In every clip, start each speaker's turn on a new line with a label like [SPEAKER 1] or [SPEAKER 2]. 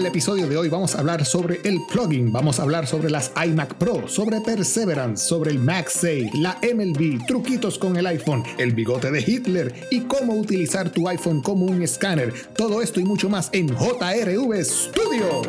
[SPEAKER 1] el episodio de hoy vamos a hablar sobre el plugin, vamos a hablar sobre las iMac Pro, sobre Perseverance, sobre el MagSafe, la MLB, truquitos con el iPhone, el bigote de Hitler y cómo utilizar tu iPhone como un escáner. Todo esto y mucho más en JRV Studio.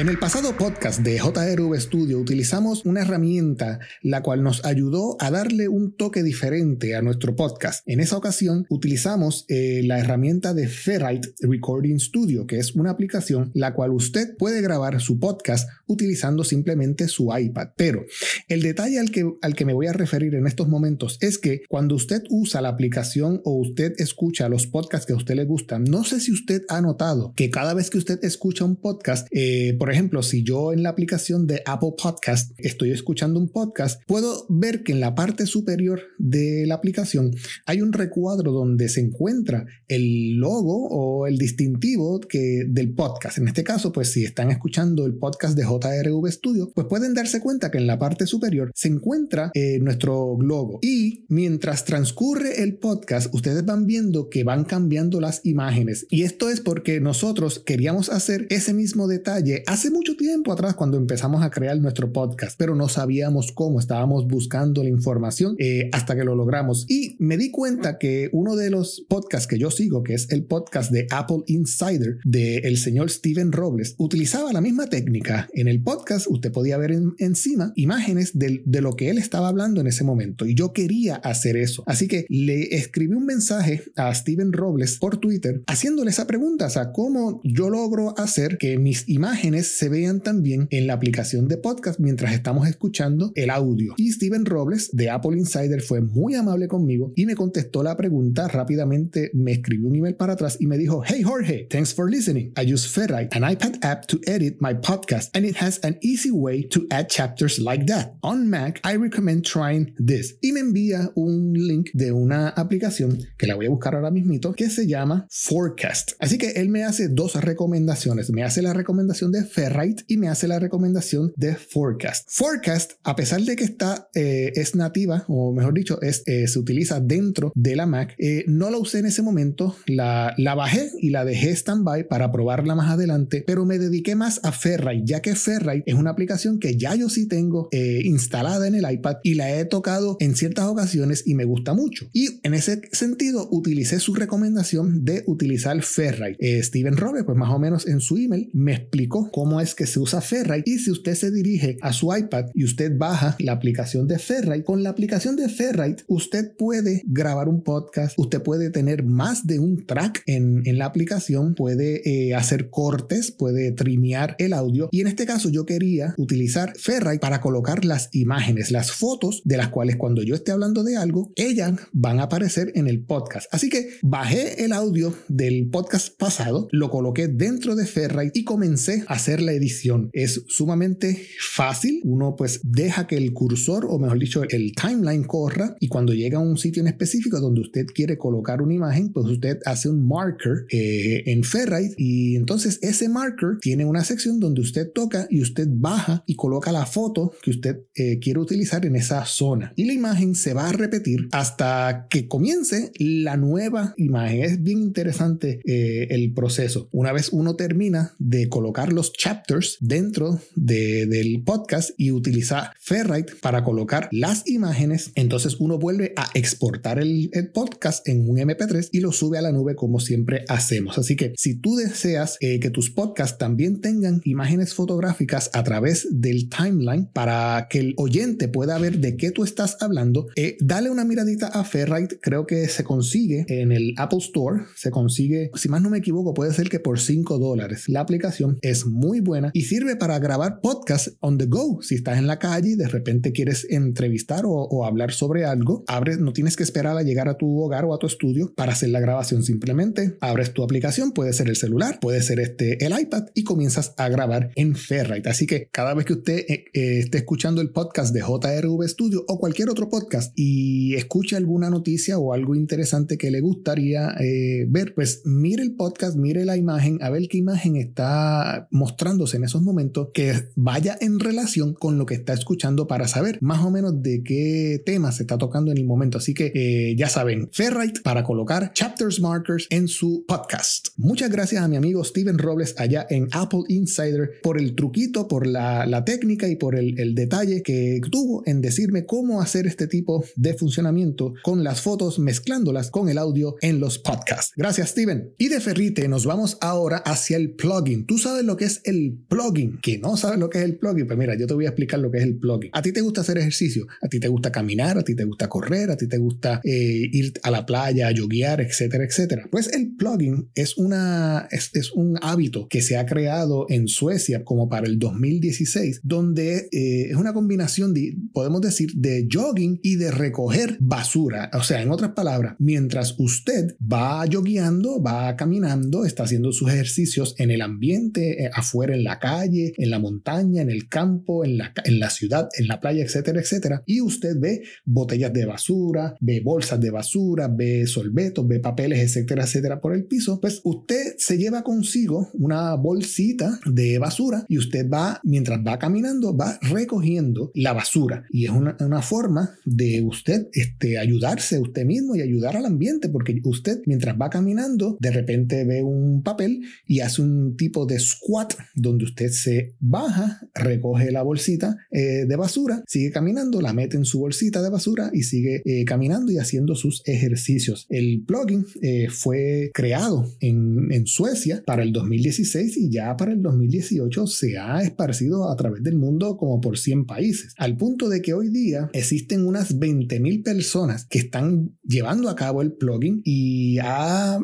[SPEAKER 1] En el pasado podcast de JRV Studio utilizamos una herramienta la cual nos ayudó a darle un toque diferente a nuestro podcast. En esa ocasión utilizamos eh, la herramienta de Ferrite Recording Studio, que es una aplicación la cual usted puede grabar su podcast utilizando simplemente su iPad. Pero el detalle al que, al que me voy a referir en estos momentos es que cuando usted usa la aplicación o usted escucha los podcasts que a usted le gustan, no sé si usted ha notado que cada vez que usted escucha un podcast, eh, por ejemplo, si yo en la aplicación de Apple Podcast estoy escuchando un podcast, puedo ver que en la parte superior de la aplicación hay un recuadro donde se encuentra el logo o el distintivo que, del podcast. En este caso, pues si están escuchando el podcast de JRV Studio, pues pueden darse cuenta que en la parte superior se encuentra eh, nuestro logo. Y mientras transcurre el podcast, ustedes van viendo que van cambiando las imágenes. Y esto es porque nosotros queríamos hacer ese mismo detalle hace mucho tiempo atrás cuando empezamos a crear nuestro podcast, pero no sabíamos cómo, estábamos buscando la información eh, hasta que lo logramos. Y me di cuenta que uno de los podcasts que yo sigo, que es el podcast de Apple Insider del el señor Steven Robles, utilizaba la misma técnica. En el podcast usted podía ver encima imágenes de, de lo que él estaba hablando en ese momento y yo quería hacer eso. Así que le escribí un mensaje a Steven Robles por Twitter haciéndole esa pregunta, o sea, ¿cómo yo logro hacer que mis imágenes se vean también en la aplicación de podcast mientras estamos escuchando el audio. Y Steven Robles de Apple Insider fue muy amable conmigo y me contestó la pregunta rápidamente, me escribió un email para atrás y me dijo, Hey Jorge, thanks for listening. I use Ferrite, an iPad app to edit my podcast and it has an easy way to add chapters like that. On Mac, I recommend trying this. Y me envía un link de una aplicación que la voy a buscar ahora mismito que se llama Forecast. Así que él me hace dos recomendaciones. Me hace la recomendación de Ferrite y me hace la recomendación de Forecast. Forecast, a pesar de que está, eh, es nativa, o mejor dicho, es, eh, se utiliza dentro de la Mac, eh, no la usé en ese momento, la, la bajé y la dejé standby para probarla más adelante, pero me dediqué más a Ferrite, ya que Ferrite es una aplicación que ya yo sí tengo instalada en el iPad y la he tocado en ciertas ocasiones y me gusta mucho. Y en ese sentido, utilicé su recomendación de utilizar Ferrite. Steven Roberts, pues más o menos en su email, me explicó cómo es que se usa Ferrite y si usted se dirige a su iPad y usted baja la aplicación de Ferrite, con la aplicación de Ferrite usted puede grabar un podcast, usted puede tener más de un track en, en la aplicación, puede eh, hacer cortes, puede trimear el audio y en este caso yo quería utilizar Ferrite para colocar las imágenes, las fotos de las cuales cuando yo esté hablando de algo, ellas van a aparecer en el podcast. Así que bajé el audio del podcast pasado, lo coloqué dentro de Ferrite y comencé a hacer la edición es sumamente fácil. Uno pues deja que el cursor o mejor dicho el timeline corra y cuando llega a un sitio en específico donde usted quiere colocar una imagen, pues usted hace un marker eh, en Ferrite y entonces ese marker tiene una sección donde usted toca y usted baja y coloca la foto que usted eh, quiere utilizar en esa zona. Y la imagen se va a repetir hasta que comience la nueva imagen. Es bien interesante eh, el proceso. Una vez uno termina de colocar los chapters, dentro del podcast y utiliza Ferrite para colocar las imágenes. Entonces uno vuelve a exportar el, podcast en un MP3 y lo sube a la nube como siempre hacemos. Así que si tú deseas eh, que tus podcasts también tengan imágenes fotográficas a través del timeline para que el oyente pueda ver de qué tú estás hablando, eh, dale una miradita a Ferrite. Creo que se consigue en el Apple Store. Se consigue, si más no me equivoco, puede ser que por 5 dólares. La aplicación es muy buena y sirve para grabar podcast on the go. Si estás en la calle y de repente quieres entrevistar o, hablar sobre algo, abres, no tienes que esperar a llegar a tu hogar o a tu estudio para hacer la grabación. Simplemente abres tu aplicación, puede ser el celular, puede ser este el iPad y comienzas a grabar en Ferrite. Así que cada vez que usted eh, eh, esté escuchando el podcast de JRV Studio o cualquier otro podcast y escuche alguna noticia o algo interesante que le gustaría eh, ver, pues mire el podcast, mire la imagen, a ver qué imagen está mostrando mostrándose en esos momentos que vaya en relación con lo que está escuchando para saber más o menos de qué tema se está tocando en el momento. Así que eh, ya saben, Ferrite para colocar chapters markers en su podcast. Muchas gracias a mi amigo Steven Robles allá en Apple Insider por el truquito, por la, técnica y por el, el detalle que tuvo en decirme cómo hacer este tipo de funcionamiento con las fotos mezclándolas con el audio en los podcasts. Gracias, Steven. Y de Ferrite nos vamos ahora hacia el plugin. Tú sabes lo que es el plugin, que no sabes lo que es el plugin. Pues mira, yo te voy a explicar lo que es el plugin. A ti te gusta hacer ejercicio, a ti te gusta caminar, a ti te gusta correr, a ti te gusta eh, ir a la playa, a yoguear, etcétera, etcétera. Pues el plugin es, una, es, es un hábito que se ha creado en Suecia como para el 2016, donde eh, es una combinación, de, podemos decir, de jogging y de recoger basura. O sea, en otras palabras, mientras usted va yogueando, va caminando, está haciendo sus ejercicios en el ambiente, eh, afuera en la calle, en la montaña, en el campo, en la, en la ciudad, en la playa, etcétera, etcétera, y usted ve botellas de basura, ve bolsas de basura, ve sorbetos, ve papeles, etcétera, etcétera por el piso, pues usted se lleva consigo una bolsita de basura y usted va, mientras va caminando, va recogiendo la basura. Y es una, una forma de usted este, ayudarse a usted mismo y ayudar al ambiente, porque usted mientras va caminando, de repente ve un papel y hace un tipo de squat donde usted se baja, recoge la bolsita eh, de basura, sigue caminando, la mete en su bolsita de basura y sigue eh, caminando y haciendo sus ejercicios. El plugin eh, fue creado en, en Suecia para el 2016 y ya para el 2018 se ha esparcido a través del mundo como por 100 países, al punto de que hoy día existen unas 20.000 personas que están llevando a cabo el plugin y ha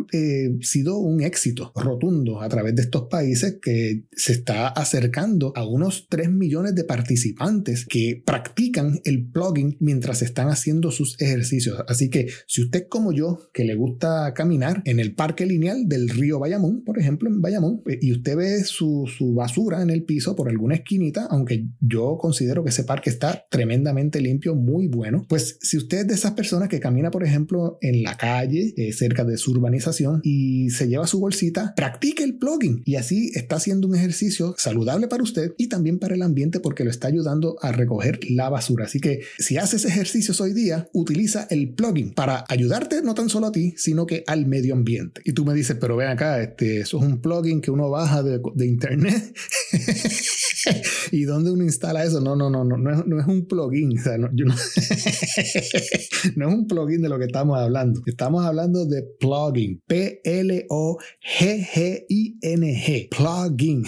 [SPEAKER 1] sido un éxito rotundo a través de estos países que se está acercando a unos 3 millones de participantes que practican el plugin mientras están haciendo sus ejercicios. Así que si usted como yo, que le gusta caminar en el parque lineal del río Bayamón, por ejemplo, en Bayamón, eh, y usted ve su, su basura en el piso por alguna esquinita, aunque yo considero que ese parque está tremendamente limpio, muy bueno, pues si usted es de esas personas que camina, por ejemplo, en la calle, eh, cerca de su urbanización, y se lleva su bolsita, practique el plugin y así está haciendo un ejercicio saludable para usted y también para el ambiente porque lo está ayudando a recoger la basura. Así que si haces ejercicios hoy día, utiliza el plugin para ayudarte no tan solo a ti, sino que al medio ambiente. Y tú me dices, pero ven acá, este, eso es un plugin que uno baja de, internet. ¿Y dónde uno instala eso? No, no, no, no, no es, un plugin. O no, es un plugin de lo que estamos hablando. Estamos hablando de plugin. P-L-O-G-G-I-N-G. Plugin.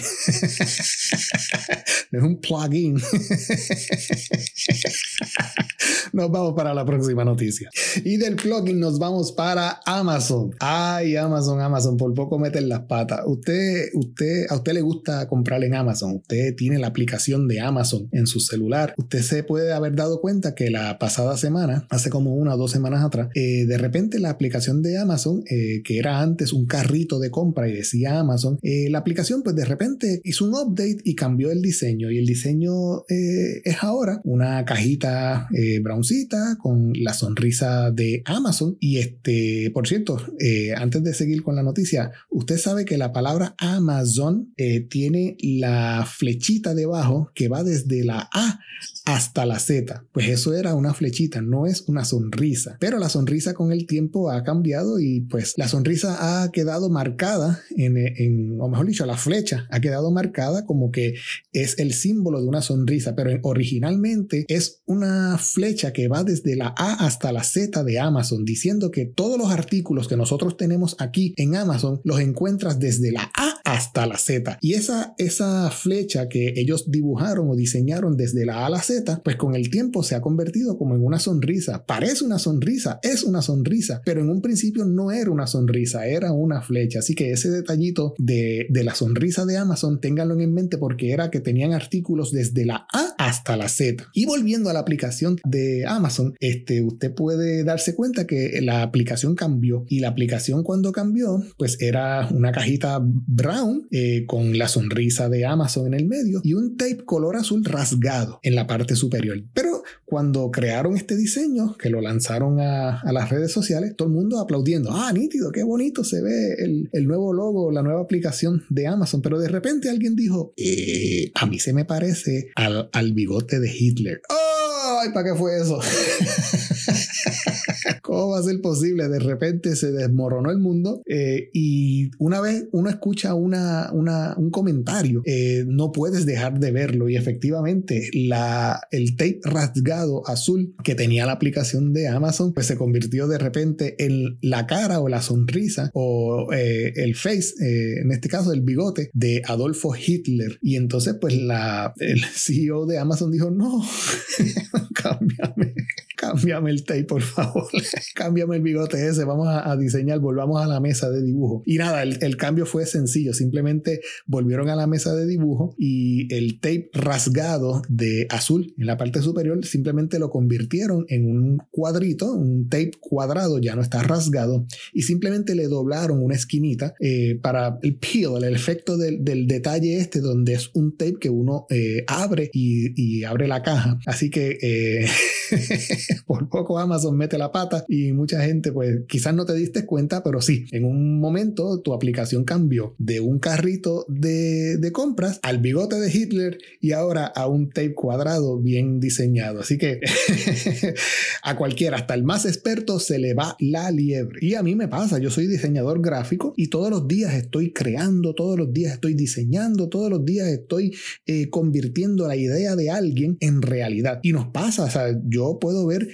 [SPEAKER 1] No es un plugin. nos vamos para la próxima noticia. Y del plugin nos vamos para Amazon. Ay, Amazon, Amazon, por poco meten las patas. Usted, usted, a usted le gusta comprar en Amazon. Usted tiene la aplicación de Amazon en su celular. Usted se puede haber dado cuenta que la pasada semana, hace como una o dos semanas atrás, eh, de repente la aplicación de Amazon, eh, que era antes un carrito de compra y decía Amazon, eh, la aplicación pues de repente hizo un update y cambió el diseño. Y el diseño es ahora una cajita con la sonrisa de Amazon. Y este, por cierto, antes de seguir con la noticia, usted sabe que la palabra Amazon tiene la flechita debajo que va desde la A hasta la Z. Pues eso era una flechita, no es una sonrisa. Pero la sonrisa con el tiempo ha cambiado y pues la sonrisa ha quedado marcada en, o mejor dicho, la flecha ha quedado marcada como que es el símbolo de una sonrisa, pero originalmente es una flecha que va desde la A hasta la Z de Amazon, diciendo que todos los artículos que nosotros tenemos aquí en Amazon los encuentras desde la A hasta la Z. Y esa, esa flecha que ellos dibujaron o diseñaron desde la A a la Z, pues con el tiempo se ha convertido como en una sonrisa. Parece una sonrisa, es una sonrisa, pero en un principio no era una sonrisa, era una flecha. Así que ese detallito de, de la sonrisa de Amazon, ténganlo en mente porque era que tenían artículos desde la A hasta la Z. Y volviendo a la aplicación de Amazon, este, usted puede darse cuenta que la aplicación cambió y la aplicación cuando cambió, pues era una cajita brown eh, con la sonrisa de Amazon en el medio y un tape color azul rasgado en la parte superior. Pero cuando crearon este diseño, que lo lanzaron a, las redes sociales, todo el mundo aplaudiendo. Ah, nítido, qué bonito se ve el, nuevo logo, la nueva aplicación de Amazon. Pero de repente alguien dijo, eh, a mí se me parece al, bigote de Hitler. ¡Ay, para qué fue eso! ¿Cómo va a ser posible? De repente se desmoronó el mundo eh, y una vez uno escucha una, un comentario, eh, no puedes dejar de verlo y efectivamente la, el tape rasgado azul que tenía la aplicación de Amazon pues se convirtió de repente en la cara o la sonrisa o eh, el face, en este caso el bigote de Adolfo Hitler y entonces pues la, el CEO de Amazon dijo no, cámbiame cámbiame el tape, por favor. cámbiame el bigote ese. Vamos a, diseñar, volvamos a la mesa de dibujo. Y nada, el, cambio fue sencillo. Simplemente volvieron a la mesa de dibujo y el tape rasgado de azul en la parte superior simplemente lo convirtieron en un cuadrito, un tape cuadrado, ya no está rasgado. Y simplemente le doblaron una esquinita eh, para el peel, el efecto del, detalle este, donde es un tape que uno eh, abre y, abre la caja. Así que eh, por poco Amazon mete la pata y mucha gente, pues quizás no te diste cuenta, pero sí, en un momento tu aplicación cambió de un carrito de, de compras al bigote de Hitler y ahora a un tape cuadrado bien diseñado. Así que a cualquiera, hasta el más experto, se le va la liebre. Y a mí me pasa, yo soy diseñador gráfico y todos los días estoy creando, todos los días estoy diseñando, todos los días estoy eh, convirtiendo la idea de alguien en realidad. Y nos pasa, o sea, yo puedo ver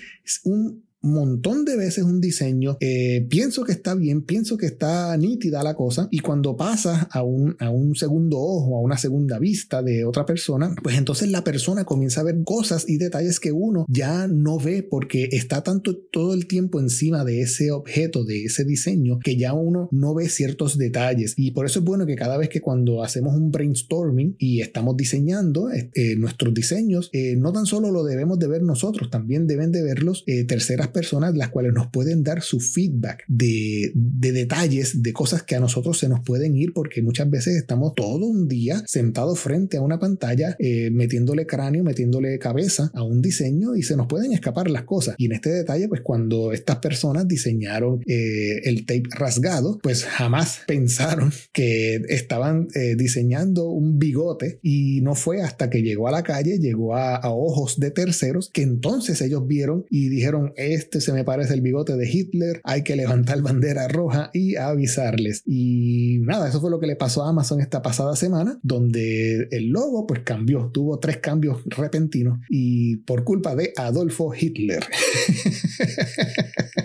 [SPEAKER 1] un montón de veces un diseño, eh, pienso que está bien, pienso que está nítida la cosa, y cuando pasa a un, a un segundo ojo, a una segunda vista de otra persona, pues entonces la persona comienza a ver cosas y detalles que uno ya no ve porque está tanto todo el tiempo encima de ese objeto, de ese diseño, que ya uno no ve ciertos detalles. Y por eso es bueno que cada vez que cuando hacemos un brainstorming y estamos diseñando eh, nuestros diseños, eh, no tan solo lo debemos de ver nosotros, también deben de verlos terceras personas las cuales nos pueden dar su feedback de, detalles, de cosas que a nosotros se nos pueden ir porque muchas veces estamos todo un día sentados frente a una pantalla eh, metiéndole cráneo, metiéndole cabeza a un diseño y se nos pueden escapar las cosas. Y en este detalle, pues cuando estas personas diseñaron eh, el tape rasgado, pues jamás pensaron que estaban eh, diseñando un bigote y no fue hasta que llegó a la calle, llegó a, a ojos de terceros, que entonces ellos vieron y dijeron, este se me parece el bigote de Hitler, hay que levantar bandera roja y avisarles. Y nada, eso fue lo que le pasó a Amazon esta pasada semana, donde el logo pues cambió, tuvo tres cambios repentinos y por culpa de Adolfo Hitler.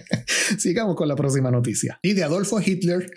[SPEAKER 1] Sigamos con la próxima noticia. Y de Adolfo Hitler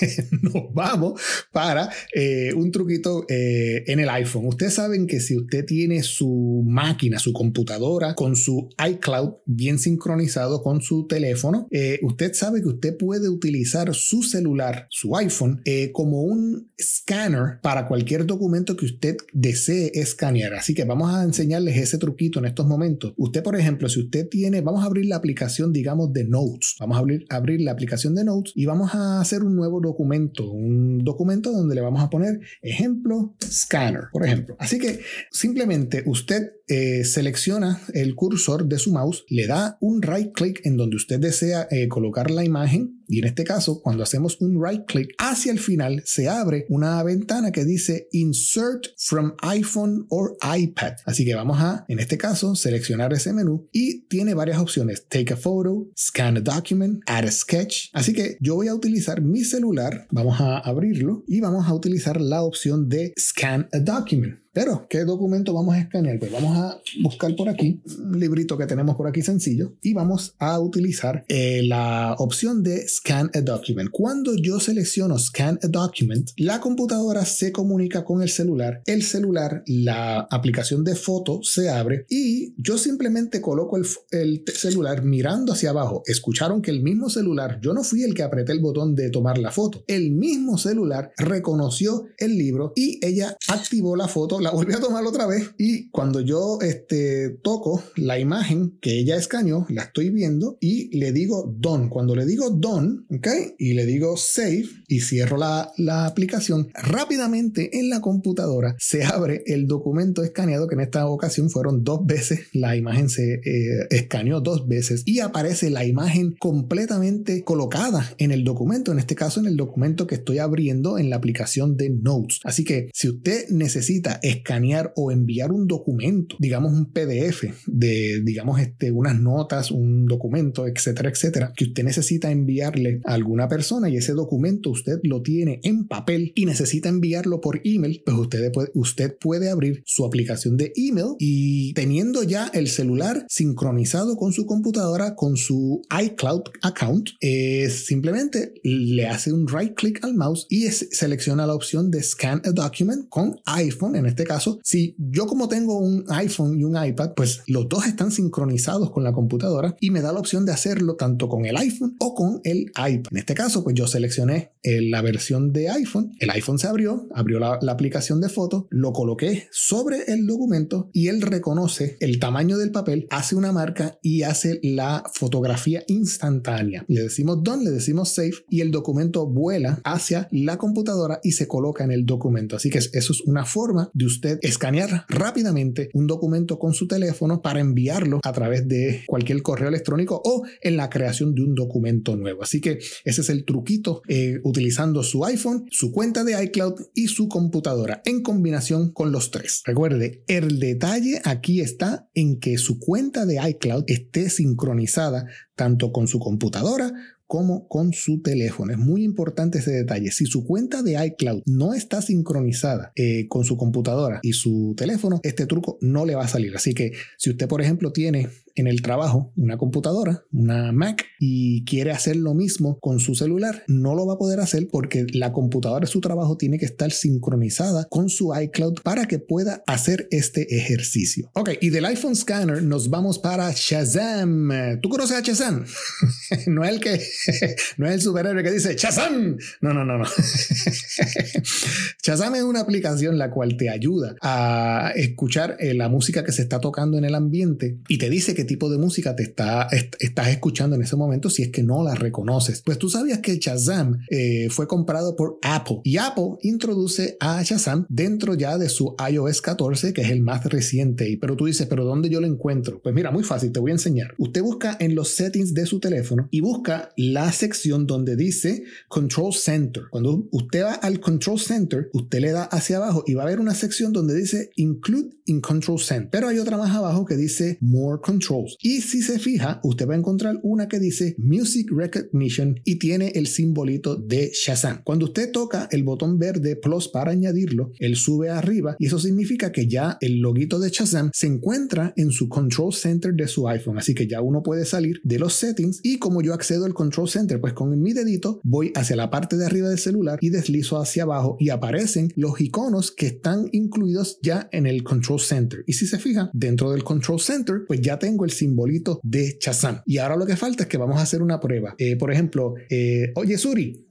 [SPEAKER 1] nos vamos para eh, un truquito eh, en el iPhone. Ustedes saben que si usted tiene su máquina, su computadora con su iCloud bien sincronizado con su teléfono, eh, usted sabe que usted puede utilizar su celular, su iPhone, como un scanner para cualquier documento que usted desee escanear. Así que vamos a enseñarles ese truquito en estos momentos. Usted, por ejemplo, si usted tiene, vamos a abrir la aplicación, digamos, de Notes. Vamos a abrir, abrir la aplicación de Notes y vamos a hacer un nuevo documento, un documento donde le vamos a poner ejemplo scanner, por ejemplo. Así que simplemente usted eh, selecciona el cursor de su mouse, le da un right click en donde usted desea eh, colocar la imagen y en este caso, cuando hacemos un right click hacia el final, se abre una ventana que dice Insert from iPhone or iPad. Así que vamos a, en este caso, seleccionar ese menú y tiene varias opciones. Take a photo, scan a document, add a sketch. Así que yo voy a utilizar mi celular, vamos a abrirlo y vamos a utilizar la opción de Scan a document. Pero, ¿qué documento vamos a escanear? Pues vamos a buscar por aquí un librito que tenemos por aquí sencillo y vamos a utilizar eh, la opción de Scan a Document. Cuando yo selecciono Scan a Document, la computadora se comunica con el celular, el celular, la aplicación de foto se abre y yo simplemente coloco el, el celular mirando hacia abajo. Escucharon que el mismo celular, yo no fui el que apreté el botón de tomar la foto, el mismo celular reconoció el libro y ella activó la foto la volví a tomar otra vez y cuando yo este, toco la imagen que ella escaneó, la estoy viendo y le digo done. Cuando le digo done, ¿ok? Y le digo save y cierro la, la aplicación, rápidamente en la computadora se abre el documento escaneado que en esta ocasión fueron dos veces. La imagen se eh, escaneó dos veces y aparece la imagen completamente colocada en el documento, en este caso en el documento que estoy abriendo en la aplicación de Notes. Así que si usted necesita escanear o enviar un documento, digamos un PDF de, digamos, este, unas notas, un documento, etcétera, etcétera, que usted necesita enviarle a alguna persona y ese documento usted lo tiene en papel y necesita enviarlo por email, pues usted puede, usted puede abrir su aplicación de email y teniendo ya el celular sincronizado con su computadora, con su iCloud account, es simplemente le hace un right click al mouse y selecciona la opción de scan a document con iPhone. En este caso, si yo como tengo un iPhone y un iPad, pues los dos están sincronizados con la computadora y me da la opción de hacerlo tanto con el iPhone o con el iPad. En este caso, pues yo seleccioné eh, la versión de iPhone, el iPhone se abrió, abrió la, la aplicación de fotos, lo coloqué sobre el documento y él reconoce el tamaño del papel, hace una marca y hace la fotografía instantánea. Le decimos done, le decimos save y el documento vuela hacia la computadora y se coloca en el documento. Así que eso es una forma de usted escanear rápidamente un documento con su teléfono para enviarlo a través de cualquier correo electrónico o en la creación de un documento nuevo. Así que ese es el truquito eh, utilizando su iPhone, su cuenta de iCloud y su computadora en combinación con los tres. Recuerde, el detalle aquí está en que su cuenta de iCloud esté sincronizada tanto con su computadora como con su teléfono. Es muy importante ese detalle. Si su cuenta de iCloud no está sincronizada eh, con su computadora y su teléfono, este truco no le va a salir. Así que si usted, por ejemplo, tiene en el trabajo una computadora, una Mac, y quiere hacer lo mismo con su celular, no lo va a poder hacer porque la computadora de su trabajo tiene que estar sincronizada con su iCloud para que pueda hacer este ejercicio. Ok, y del iPhone Scanner nos vamos para Shazam. ¿Tú conoces a Shazam? no es el que, no el superhéroe que dice Shazam. No, no, no, no. Shazam es una aplicación la cual te ayuda a escuchar eh, la música que se está tocando en el ambiente y te dice que tipo de música te está, estás escuchando en ese momento si es que no la reconoces. Pues tú sabías que Shazam eh, fue comprado por Apple y Apple introduce a Shazam dentro ya de su iOS 14, que es el más reciente. Y, pero tú dices, ¿pero dónde yo lo encuentro? Pues mira, muy fácil, te voy a enseñar. Usted busca en los settings de su teléfono y busca la sección donde dice Control Center. Cuando usted va al Control Center, usted le da hacia abajo y va a haber una sección donde dice Include in Control Center. Pero hay otra más abajo que dice More Control y si se fija, usted va a encontrar una que dice Music Recognition y tiene el simbolito de Shazam. Cuando usted toca el botón verde plus para añadirlo, él sube arriba y eso significa que ya el loguito de Shazam se encuentra en su Control Center de su iPhone. Así que ya uno puede salir de los settings y como yo accedo al Control Center, pues con mi dedito voy hacia la parte de arriba del celular y deslizo hacia abajo y aparecen los iconos que están incluidos ya en el Control Center. Y si se fija, dentro del Control Center, pues ya tengo el simbolito de Shazam. Y ahora lo que falta es que vamos a hacer una prueba. Eh, por ejemplo, eh, oye Suri,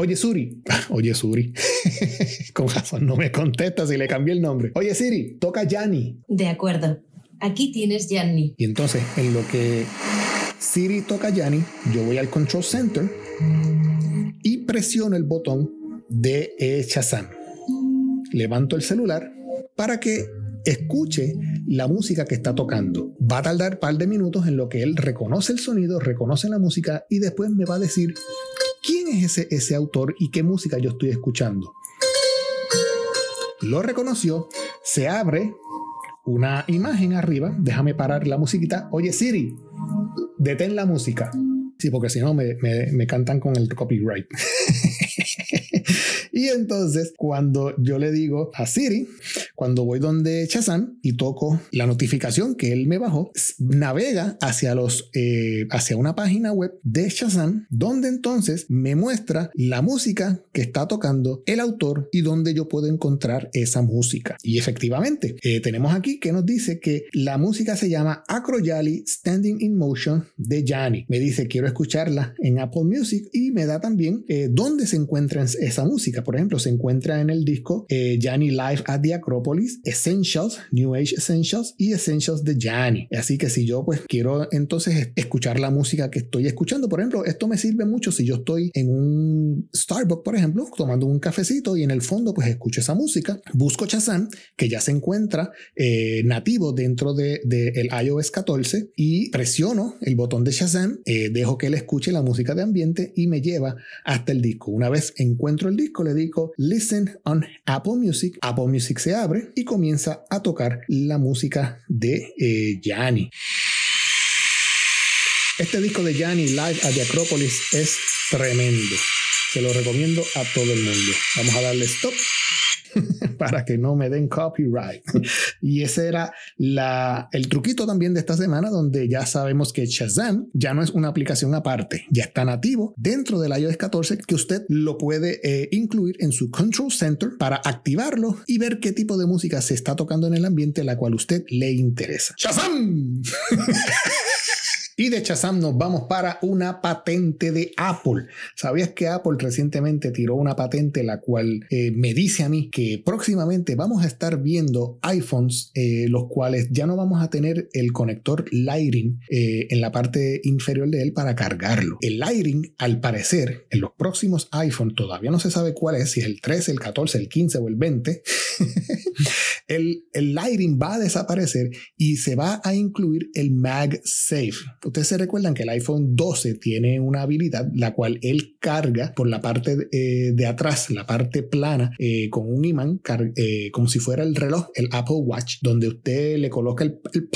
[SPEAKER 1] Oye Suri, oye Suri, con razón no me contesta si le cambié el nombre. Oye Siri, toca Yanni.
[SPEAKER 2] De acuerdo, aquí tienes Yanni.
[SPEAKER 1] Y entonces, en lo que Siri toca Yanni, yo voy al Control Center y presiono el botón de eh, Shazam. Levanto el celular para que escuche la música que está tocando. Va a tardar un par de minutos en lo que él reconoce el sonido, reconoce la música y después me va a decir quién es ese, ese autor y qué música yo estoy escuchando. Lo reconoció, se abre una imagen arriba, déjame parar la musiquita. Oye Siri, detén la música. Sí, porque si no me, me cantan con el copyright. y entonces, cuando yo le digo a Siri, cuando voy donde Shazam y toco la notificación que él me bajó, navega hacia, los, eh, hacia una página web de Shazam, donde entonces me muestra la música que está tocando el autor y donde yo puedo encontrar esa música. Y efectivamente, eh, tenemos aquí que nos dice que la música se llama Acroyali Standing in Motion de Yanni. Me dice, quiero escucharla en Apple Music y me da también eh, dónde se encuentra esa música. Por ejemplo, se encuentra en el disco eh, Live at the Acropolis, Essentials, New Age Essentials y Essentials de Yanni. Así que si yo pues quiero entonces escuchar la música que estoy escuchando, por ejemplo, esto me sirve mucho si yo estoy en un Starbucks, por ejemplo, tomando un cafecito y en el fondo pues escucho esa música, busco Shazam, que ya se encuentra eh, nativo dentro del de, iOS 14 y presiono el botón de Shazam, eh, dejo que él escuche la música de ambiente y me lleva hasta el disco. Una vez encuentro el disco, le digo Listen on Apple Music. Apple Music se abre y comienza a tocar la música de eh, Yanni. Este disco de Yanni Live at the Acropolis es tremendo. Se lo recomiendo a todo el mundo. Vamos a darle stop para que no me den copyright. y ese era el truquito también de esta semana, donde ya sabemos que Shazam ya no es una aplicación aparte, ya está nativo dentro del iOS 14 que usted lo puede eh, incluir en su Control Center para activarlo y ver qué tipo de música se está tocando en el ambiente la cual usted le interesa. ¡Shazam! Y de Shazam nos vamos para una patente de Apple. ¿Sabías que Apple recientemente tiró una patente la cual eh, me dice a mí que próximamente vamos a estar viendo iPhones eh, los cuales ya no vamos a tener el conector Lightning eh, en la parte inferior de él para cargarlo? El Lightning, al parecer, en los próximos iPhones, todavía no se sabe cuál es, si es el 13, el 14, el 15 o el 20, el, el Lightning va a desaparecer y se va a incluir el MagSafe Ustedes se recuerdan que el iPhone 12 tiene una habilidad la cual él carga por la parte de, eh, atrás, la parte plana, eh, con un imán, eh, como si fuera el reloj, el Apple Watch, donde usted le coloca el, el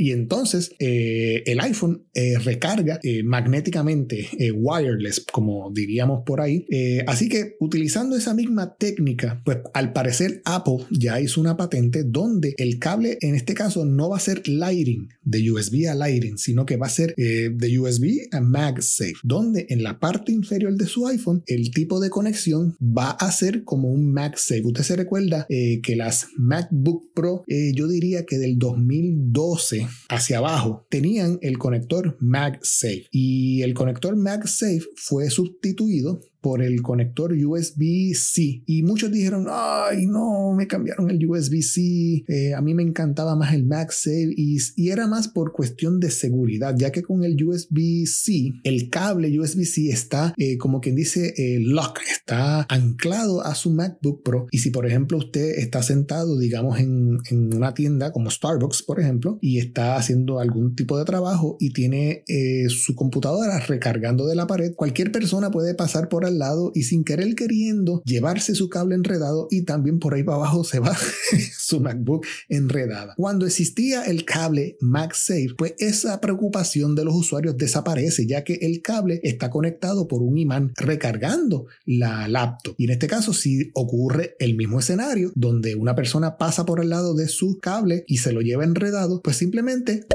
[SPEAKER 1] y entonces el iPhone recarga magnéticamente, wireless, como diríamos por ahí. así que utilizando esa misma técnica, pues al parecer Apple ya hizo una patente donde el cable en este caso no va a ser Lightning, de USB a Lightning, sino que va a ser eh, de USB a MagSafe, donde en la parte inferior de su iPhone el tipo de conexión va a ser como un MagSafe. Usted se recuerda eh, que las MacBook Pro, eh, yo diría que del 2012 hacia abajo, tenían el conector MagSafe y el conector MagSafe fue sustituido por el conector USB-C. Y muchos dijeron, ay, no, me cambiaron el USB-C, eh, a mí me encantaba más el MagSafe y, y era más por cuestión de seguridad, ya que con el USB-C, el cable USB-C está, eh, como quien dice, eh, lock, está anclado a su MacBook Pro. Y si, por ejemplo, usted está sentado, digamos, en, en una tienda como Starbucks, por ejemplo, y está haciendo algún tipo de trabajo y tiene su computadora recargando de la pared, cualquier persona puede pasar por al lado y sin querer queriendo llevarse su cable enredado y también por ahí para abajo se va su MacBook enredada. Cuando existía el cable MagSafe, pues esa preocupación de los usuarios desaparece ya que el cable está conectado por un imán recargando la laptop. Y en este caso si ocurre el mismo escenario donde una persona pasa por el lado de su cable y se lo lleva enredado, pues simplemente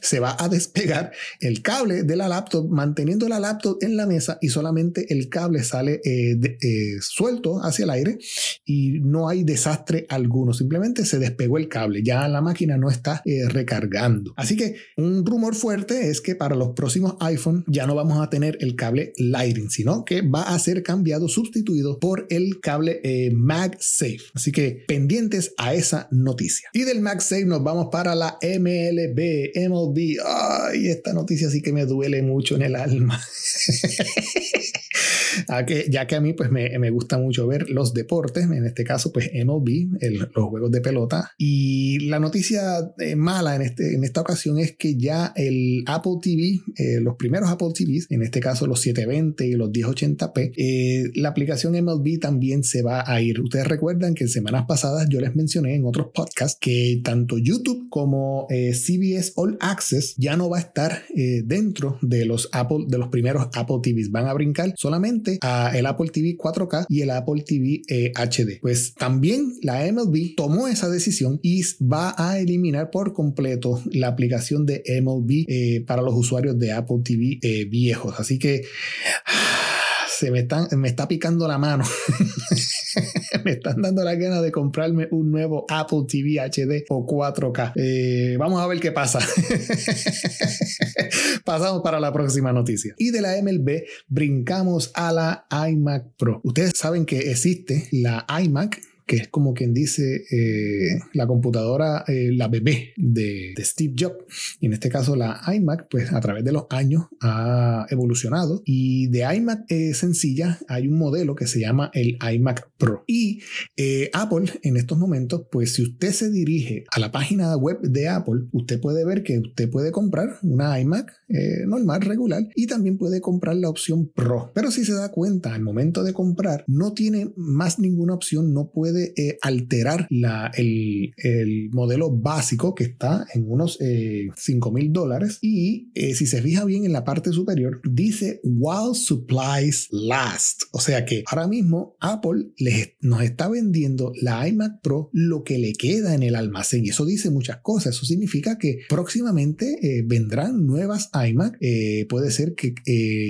[SPEAKER 1] se va a despegar el cable de la laptop manteniendo la laptop en la mesa y solamente el cable sale eh, eh, suelto hacia el aire y no hay desastre alguno, simplemente se despegó el cable, ya la máquina no está eh, recargando. Así que un rumor fuerte es que para los próximos iPhone ya no vamos a tener el cable Lightning, sino que va a ser cambiado, sustituido por el cable MagSafe. Así que pendientes a esa noticia. Y del MagSafe nos vamos para la MLB. MLB, ay, esta noticia sí que me duele mucho en el alma. ya que a mí pues me, me, gusta mucho ver los deportes, en este caso pues MLB, los juegos de pelota. Y la noticia eh, mala en, este, en esta ocasión es que ya el Apple TV, eh, los primeros Apple TVs, en este caso los 720 y los 1080p, eh, la aplicación MLB también se va a ir. Ustedes recuerdan que en semanas pasadas yo les mencioné en otros podcasts que tanto YouTube como CBS All Access ya no va a estar dentro de los Apple, de los primeros Apple TVs. Van a brincar solamente a el Apple TV 4K y el Apple TV HD. Eh, pues también la MLB tomó esa decisión y va a eliminar por completo la aplicación de MLB eh, para los usuarios de Apple TV eh, viejos. Así que se me, están, me está picando la mano. me están dando la gana de comprarme un nuevo Apple TV HD o 4K. Eh, vamos a ver qué pasa. Pasamos para la próxima noticia. Y de la MLB brincamos a la iMac Pro. Ustedes saben que existe la iMac que es como quien dice eh, la computadora, eh, la bebé de, Steve Jobs. Y en este caso la iMac, pues a través de los años ha evolucionado. Y de iMac sencilla hay un modelo que se llama el iMac Pro. Y eh, Apple en estos momentos, pues si usted se dirige a la página web de Apple, usted puede ver que usted puede comprar una iMac normal, regular, y también puede comprar la opción Pro. Pero si se da cuenta, al momento de comprar, no tiene más ninguna opción, no puede eh, alterar la, el, modelo básico que está en unos 5 eh, mil dólares. Y eh, si se fija bien en la parte superior, dice while supplies last. O sea que ahora mismo Apple les, nos está vendiendo la iMac Pro lo que le queda en el almacén. Y eso dice muchas cosas. Eso significa que próximamente vendrán nuevas iMac. puede ser que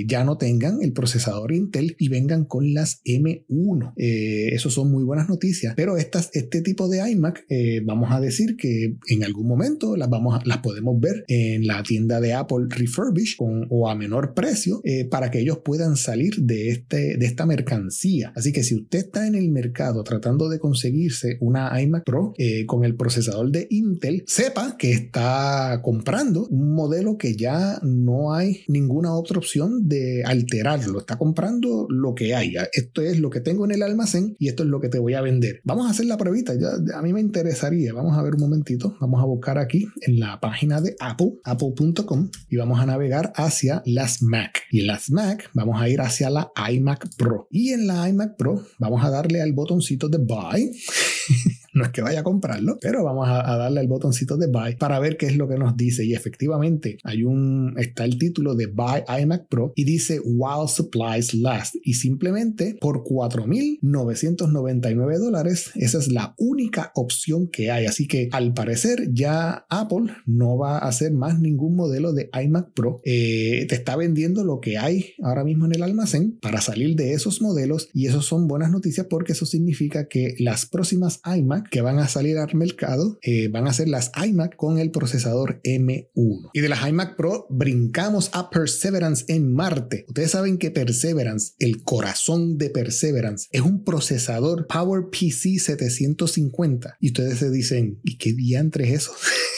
[SPEAKER 1] ya no tengan el procesador Intel y vengan con las M1. eso son muy buenas noticias pero estas, este tipo de iMac, eh, vamos a decir que en algún momento las, vamos las podemos ver en la tienda de Apple Refurbish o a menor precio eh, para que ellos puedan salir de, este, de esta mercancía. Así que si usted está en el mercado tratando de conseguirse una iMac Pro eh, con el procesador de Intel, sepa que está comprando un modelo que ya no hay ninguna otra opción de alterarlo. Está comprando lo que hay. Esto es lo que tengo en el almacén y esto es lo que te voy a vender Vamos a hacer la pruebita, ya, a mí me interesaría. Vamos a ver un momentito. Vamos a buscar aquí en la página de Apple, apple.com, y vamos a navegar hacia las Mac. Y en las Mac vamos a ir hacia la iMac Pro. Y en la iMac Pro vamos a darle al botoncito de Buy. No es que vaya a comprarlo, pero vamos a, darle el botoncito de buy para ver qué es lo que nos dice. Y efectivamente, hay un, está el título de Buy iMac Pro y dice While Supplies Last. Y simplemente por 4.999 dólares, esa es la única opción que hay. Así que al parecer ya Apple no va a hacer más ningún modelo de iMac Pro. Eh, te está vendiendo lo que hay ahora mismo en el almacén para salir de esos modelos y eso son buenas noticias porque eso significa que las próximas iMac que van a salir al mercado eh, van a ser las iMac con el procesador M1. Y de las iMac Pro brincamos a Perseverance en Marte. Ustedes saben que Perseverance, el corazón de Perseverance, es un procesador PowerPC 750. Y ustedes se dicen, ¿y qué diantre es eso?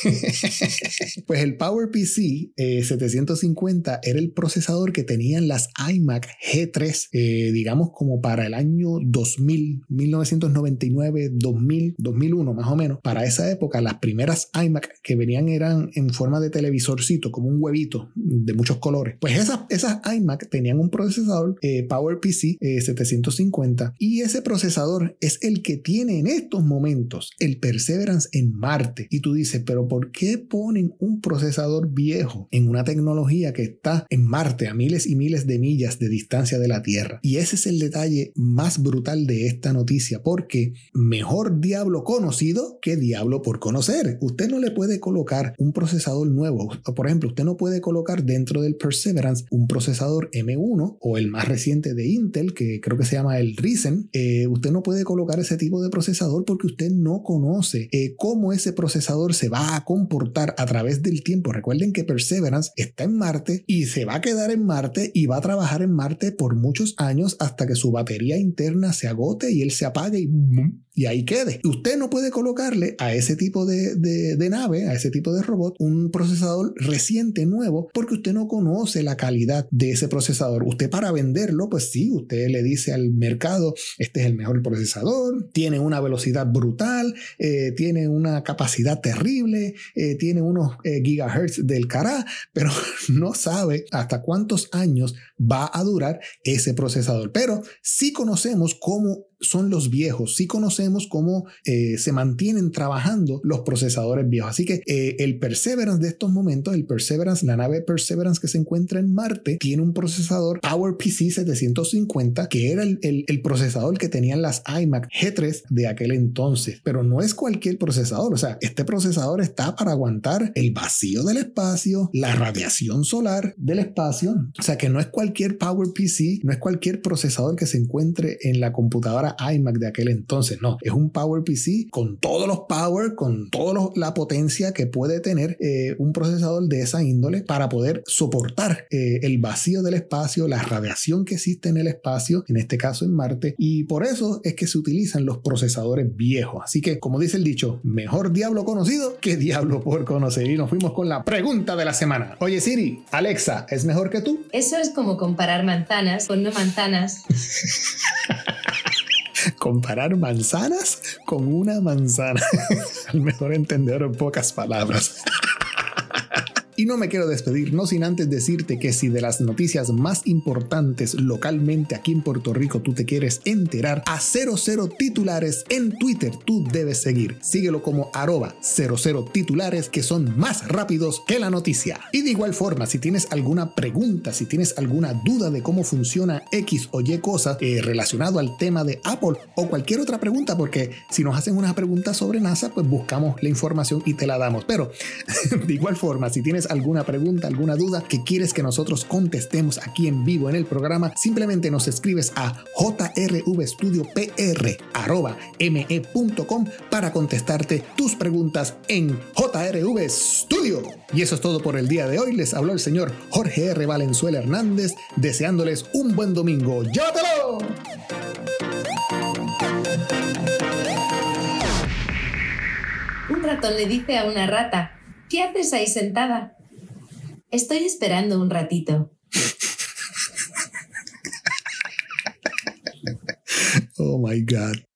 [SPEAKER 1] pues el PowerPC 750 eh, era el procesador que tenían las iMac G3, eh, digamos como para el año 2000, 1999, 2000, 2001 más o menos. Para esa época las primeras iMac que venían eran en forma de televisorcito, como un huevito de muchos colores. Pues esas, esas iMac tenían un procesador eh, PowerPC 750 y ese procesador es el que tiene en estos momentos el Perseverance en Marte. Y tú dices, pero ¿por qué ponen un procesador viejo en una tecnología que está en Marte a miles y miles de millas de distancia de la Tierra? Y ese es el detalle más brutal de esta noticia, porque mejor diablo conocido que diablo por conocer. Usted no le puede colocar un procesador nuevo. Por ejemplo, usted no puede colocar dentro del Perseverance un procesador M1 o el más reciente de Intel, que creo que se llama el Ryzen. Eh, usted no puede colocar ese tipo de procesador porque usted no conoce eh, cómo ese procesador se va a comportar a través del tiempo. Recuerden que Perseverance está en Marte y se va a quedar en Marte y va a trabajar en Marte por muchos años hasta que su batería interna se agote y él se apague y, y ahí quede. Usted no puede colocarle a ese tipo de, de, nave, a ese tipo de robot, un procesador reciente, nuevo, porque usted no conoce la calidad de ese procesador. Usted para venderlo, pues sí, usted le dice al mercado, este es el mejor procesador, tiene una velocidad brutal, eh, tiene una capacidad terrible, eh, tiene unos eh, gigahertz del cara, pero no sabe hasta cuántos años va a durar ese procesador. Pero sí conocemos cómo son los viejos, sí conocemos cómo eh, se mantienen trabajando los procesadores viejos. Así que eh, el Perseverance de estos momentos, el Perseverance, la nave Perseverance que se encuentra en Marte, tiene un procesador PowerPC 750 que era el, el procesador que tenían las iMac G3 de aquel entonces. Pero no es cualquier procesador, o sea, este procesador está para aguantar el vacío del espacio, la radiación solar del espacio, o sea que no es cualquier PowerPC, no es cualquier procesador que se encuentre en la computadora iMac de aquel entonces, no, es un PowerPC con todos los power, con toda la potencia que puede tener eh, un procesador de esa índole para poder soportar eh, el vacío del espacio, la radiación que existe en el espacio, en este caso en Marte, y por eso es que se utilizan los procesadores viejos. Así que, como dice el dicho, mejor diablo conocido que diablo por conocer. Y nos fuimos con la pregunta de la semana. Oye Siri, Alexa, ¿es mejor que tú?
[SPEAKER 2] Eso es como comparar manzanas con no manzanas.
[SPEAKER 1] comparar manzanas con una manzana. Al mejor entender en pocas palabras. Y no me quiero despedir, no sin antes decirte que si de las noticias más importantes localmente aquí en Puerto Rico tú te quieres enterar, a 00 titulares en Twitter tú debes seguir. Síguelo como arroba 00 titulares que son más rápidos que la noticia. Y de igual forma, si tienes alguna pregunta, si tienes alguna duda de cómo funciona X o Y cosa eh, relacionado al tema de Apple o cualquier otra pregunta, porque si nos hacen una pregunta sobre NASA, pues buscamos la información y te la damos. Pero de igual forma, si alguna pregunta, alguna duda que quieres que nosotros contestemos aquí en vivo en el programa, simplemente nos escribes a jrvstudiopr.me.com para contestarte tus preguntas en JRV Studio. Y eso es todo por el día de hoy. Les habló el señor Jorge R. Valenzuela Hernández, deseándoles un buen domingo. ¡Llévatelo!
[SPEAKER 2] Un ratón le dice a una rata, ¿qué haces ahí sentada? Estoy esperando un ratito.
[SPEAKER 1] oh my God.